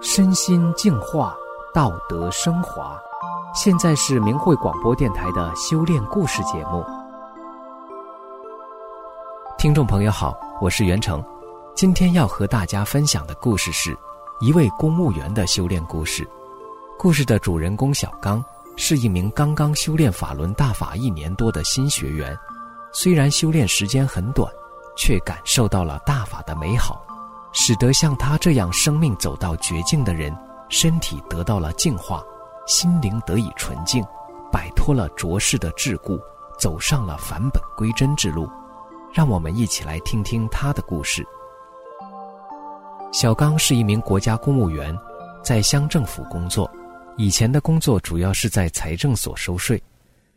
身心净化，道德升华。现在是明慧广播电台的修炼故事节目。听众朋友好，我是袁成，今天要和大家分享的故事是一位公务员的修炼故事。故事的主人公小刚是一名刚刚修炼法轮大法一年多的新学员，虽然修炼时间很短，却感受到了大法的美好，使得像他这样生命走到绝境的人，身体得到了净化。心灵得以纯净，摆脱了浊世的桎梏，走上了返本归真之路。让我们一起来听听他的故事。小刚是一名国家公务员，在乡政府工作。以前的工作主要是在财政所收税。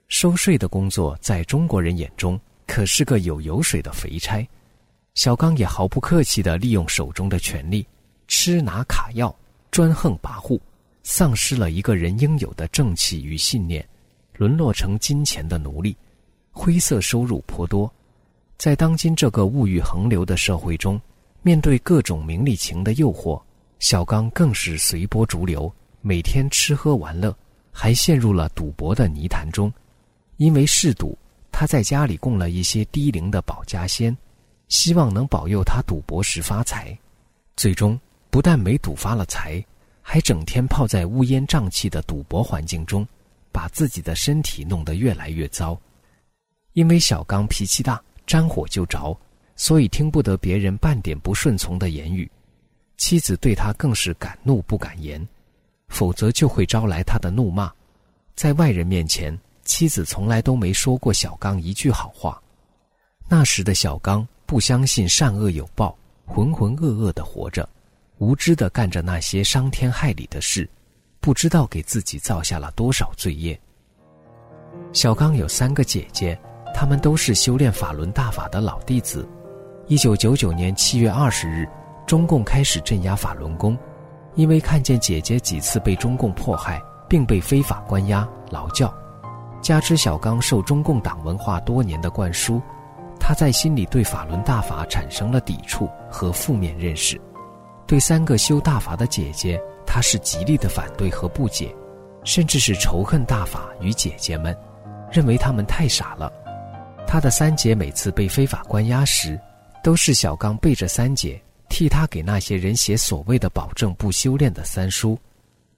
收税的工作在中国人眼中可是个有油水的肥差。小刚也毫不客气地利用手中的权力，吃拿卡要，专横跋扈。丧失了一个人应有的正气与信念，沦落成金钱的奴隶，灰色收入颇多。在当今这个物欲横流的社会中，面对各种名利情的诱惑，小刚更是随波逐流，每天吃喝玩乐，还陷入了赌博的泥潭中。因为嗜赌，他在家里供了一些低龄的保家仙，希望能保佑他赌博时发财。最终，不但没赌发了财。还整天泡在乌烟瘴气的赌博环境中，把自己的身体弄得越来越糟。因为小刚脾气大，沾火就着，所以听不得别人半点不顺从的言语。妻子对他更是敢怒不敢言，否则就会招来他的怒骂。在外人面前，妻子从来都没说过小刚一句好话。那时的小刚不相信善恶有报，浑浑噩噩的活着。无知的干着那些伤天害理的事，不知道给自己造下了多少罪业。小刚有三个姐姐，他们都是修炼法轮大法的老弟子。一九九九年七月二十日，中共开始镇压法轮功，因为看见姐姐几次被中共迫害，并被非法关押劳教，加之小刚受中共党文化多年的灌输，他在心里对法轮大法产生了抵触和负面认识。对三个修大法的姐姐，他是极力的反对和不解，甚至是仇恨大法与姐姐们，认为他们太傻了。他的三姐每次被非法关押时，都是小刚背着三姐替他给那些人写所谓的保证不修炼的三书。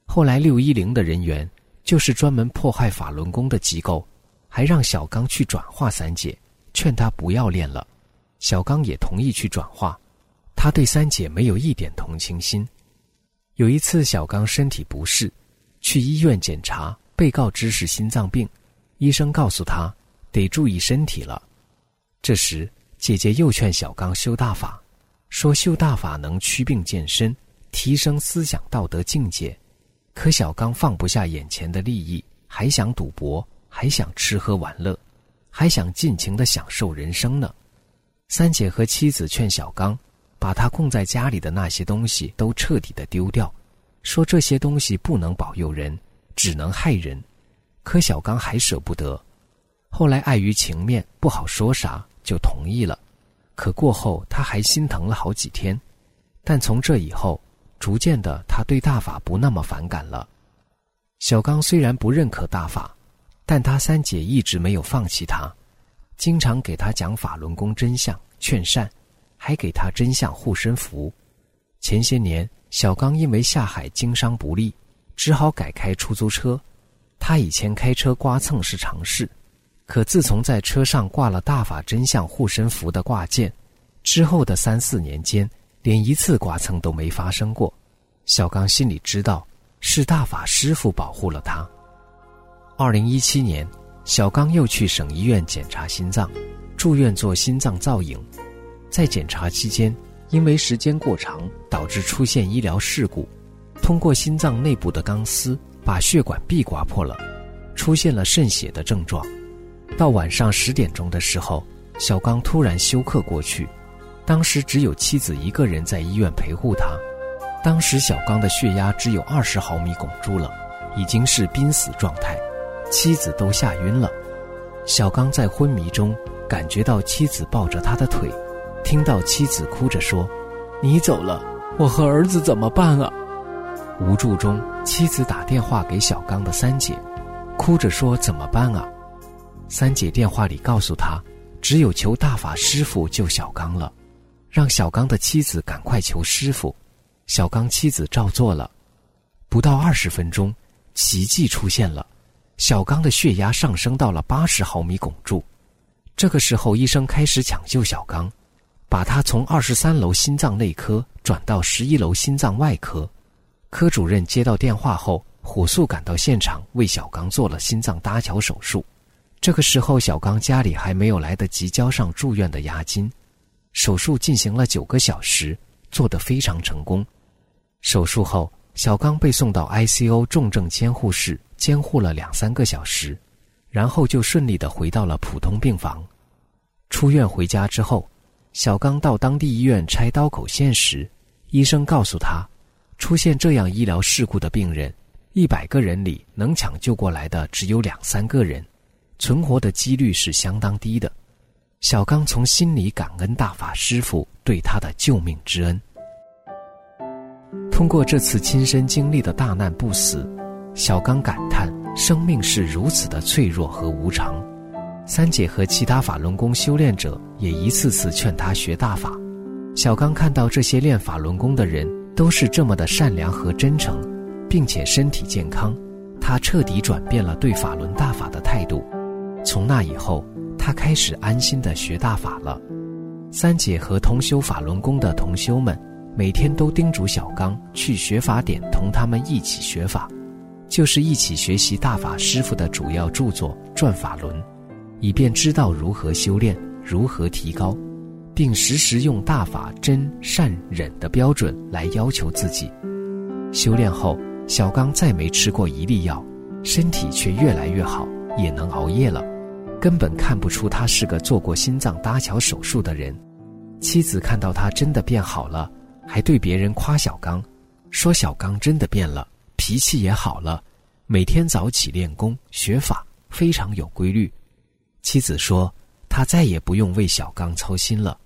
后来六一零的人员就是专门迫害法轮功的机构，还让小刚去转化三姐，劝他不要练了。小刚也同意去转化。他对三姐没有一点同情心。有一次，小刚身体不适，去医院检查，被告知是心脏病，医生告诉他得注意身体了。这时，姐姐又劝小刚修大法，说修大法能祛病健身，提升思想道德境界。可小刚放不下眼前的利益，还想赌博，还想吃喝玩乐，还想尽情的享受人生呢。三姐和妻子劝小刚。把他供在家里的那些东西都彻底的丢掉，说这些东西不能保佑人，只能害人。可小刚还舍不得，后来碍于情面不好说啥，就同意了。可过后他还心疼了好几天，但从这以后，逐渐的他对大法不那么反感了。小刚虽然不认可大法，但他三姐一直没有放弃他，经常给他讲法轮功真相，劝善。还给他真相护身符。前些年，小刚因为下海经商不利，只好改开出租车。他以前开车刮蹭是常事，可自从在车上挂了大法真相护身符的挂件，之后的三四年间，连一次刮蹭都没发生过。小刚心里知道，是大法师傅保护了他。二零一七年，小刚又去省医院检查心脏，住院做心脏造影。在检查期间，因为时间过长，导致出现医疗事故。通过心脏内部的钢丝把血管壁刮破了，出现了渗血的症状。到晚上十点钟的时候，小刚突然休克过去。当时只有妻子一个人在医院陪护他。当时小刚的血压只有二十毫米汞柱了，已经是濒死状态，妻子都吓晕了。小刚在昏迷中感觉到妻子抱着他的腿。听到妻子哭着说：“你走了，我和儿子怎么办啊？”无助中，妻子打电话给小刚的三姐，哭着说：“怎么办啊？”三姐电话里告诉他：“只有求大法师傅救小刚了，让小刚的妻子赶快求师傅。”小刚妻子照做了，不到二十分钟，奇迹出现了，小刚的血压上升到了八十毫米汞柱。这个时候，医生开始抢救小刚，把他从二十三楼心脏内科转到十一楼心脏外科。科主任接到电话后，火速赶到现场为小刚做了心脏搭桥手术。这个时候，小刚家里还没有来得及交上住院的押金。手术进行了九个小时，做得非常成功。手术后，小刚被送到 ICU 重症监护室监护了两三个小时，然后就顺利的回到了普通病房。出院回家之后，小刚到当地医院拆刀口线时，医生告诉他，出现这样医疗事故的病人，一百个人里能抢救过来的只有两三个人，存活的几率是相当低的。小刚从心里感恩大法师父对他的救命之恩。通过这次亲身经历的大难不死，小刚感叹生命是如此的脆弱和无常。三姐和其他法轮功修炼者也一次次劝他学大法。小刚看到这些练法轮功的人都是这么的善良和真诚，并且身体健康，他彻底转变了对法轮大法的态度。从那以后，他开始安心的学大法了。三姐和同修法轮功的同修们。每天都叮嘱小刚去学法典，同他们一起学法，就是一起学习大法师傅的主要著作《转法轮》，以便知道如何修炼、如何提高，并时时用大法真善忍的标准来要求自己。修炼后，小刚再没吃过一粒药，身体却越来越好，也能熬夜了，根本看不出他是个做过心脏搭桥手术的人。妻子看到他真的变好了。还对别人夸小刚，说小刚真的变了，脾气也好了，每天早起练功学法，非常有规律。妻子说，他再也不用为小刚操心了。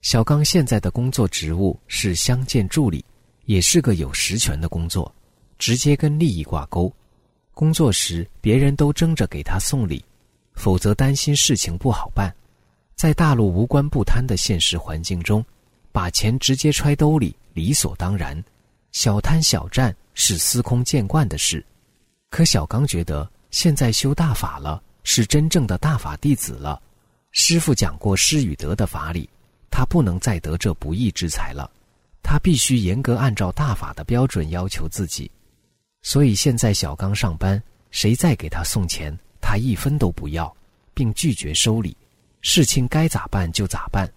小刚现在的工作职务是相见助理，也是个有实权的工作，直接跟利益挂钩。工作时别人都争着给他送礼，否则担心事情不好办。在大陆无官不贪的现实环境中。把钱直接揣兜里，理所当然。小贪小占是司空见惯的事。可小刚觉得现在修大法了，是真正的大法弟子了。师傅讲过失与得的法理，他不能再得这不义之财了。他必须严格按照大法的标准要求自己。所以现在小刚上班，谁再给他送钱，他一分都不要，并拒绝收礼。事情该咋办就咋办。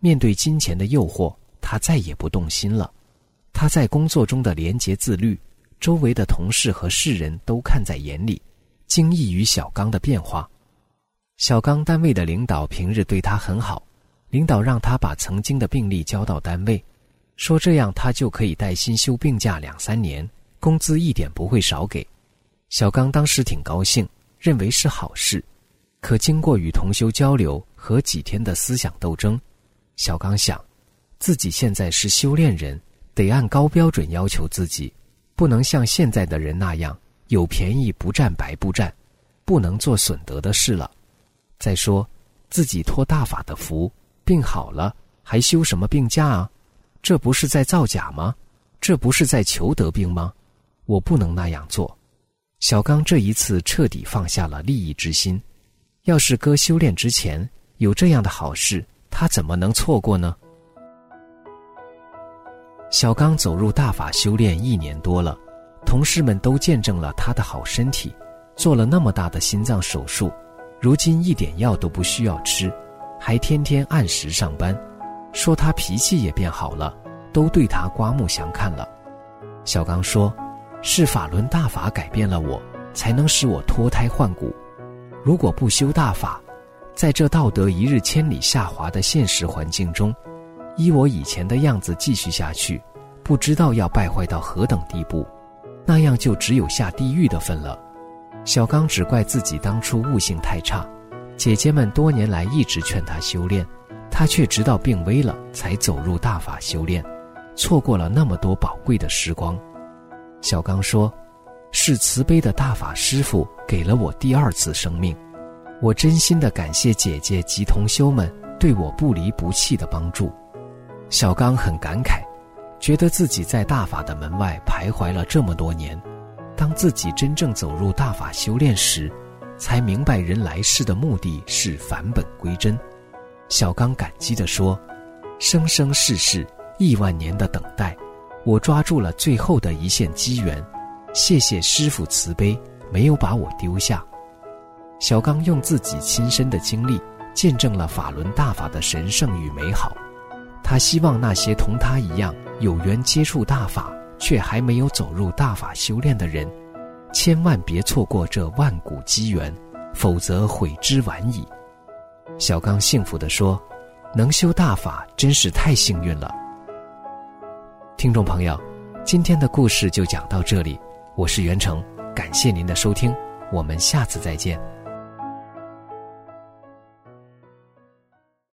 面对金钱的诱惑，他再也不动心了。他在工作中的廉洁自律，周围的同事和世人都看在眼里，惊异于小刚的变化。小刚单位的领导平日对他很好，领导让他把曾经的病历交到单位，说这样他就可以带薪休病假两三年，工资一点不会少给。小刚当时挺高兴，认为是好事。可经过与同修交流和几天的思想斗争。小刚想，自己现在是修炼人，得按高标准要求自己，不能像现在的人那样有便宜不占白不占，不能做损德的事了。再说，自己托大法的福，病好了还休什么病假啊？这不是在造假吗？这不是在求得病吗？我不能那样做。小刚这一次彻底放下了利益之心。要是搁修炼之前有这样的好事。他怎么能错过呢？小刚走入大法修炼一年多了，同事们都见证了他的好身体，做了那么大的心脏手术，如今一点药都不需要吃，还天天按时上班，说他脾气也变好了，都对他刮目相看了。小刚说：“是法轮大法改变了我，才能使我脱胎换骨，如果不修大法。”在这道德一日千里下滑的现实环境中，依我以前的样子继续下去，不知道要败坏到何等地步，那样就只有下地狱的份了。小刚只怪自己当初悟性太差，姐姐们多年来一直劝他修炼，他却直到病危了才走入大法修炼，错过了那么多宝贵的时光。小刚说：“是慈悲的大法师父给了我第二次生命，我真心的感谢姐姐及同修们对我不离不弃的帮助。”小刚很感慨，觉得自己在大法的门外徘徊了这么多年，当自己真正走入大法修炼时，才明白人来世的目的是返本归真。小刚感激地说：“生生世世，亿万年的等待，我抓住了最后的一线机缘。谢谢师父慈悲，没有把我丢下。”小刚用自己亲身的经历，见证了法轮大法的神圣与美好。他希望那些同他一样有缘接触大法却还没有走入大法修炼的人，千万别错过这万古机缘，否则悔之晚矣。小刚幸福地说：“能修大法真是太幸运了。”听众朋友，今天的故事就讲到这里，我是袁成，感谢您的收听，我们下次再见。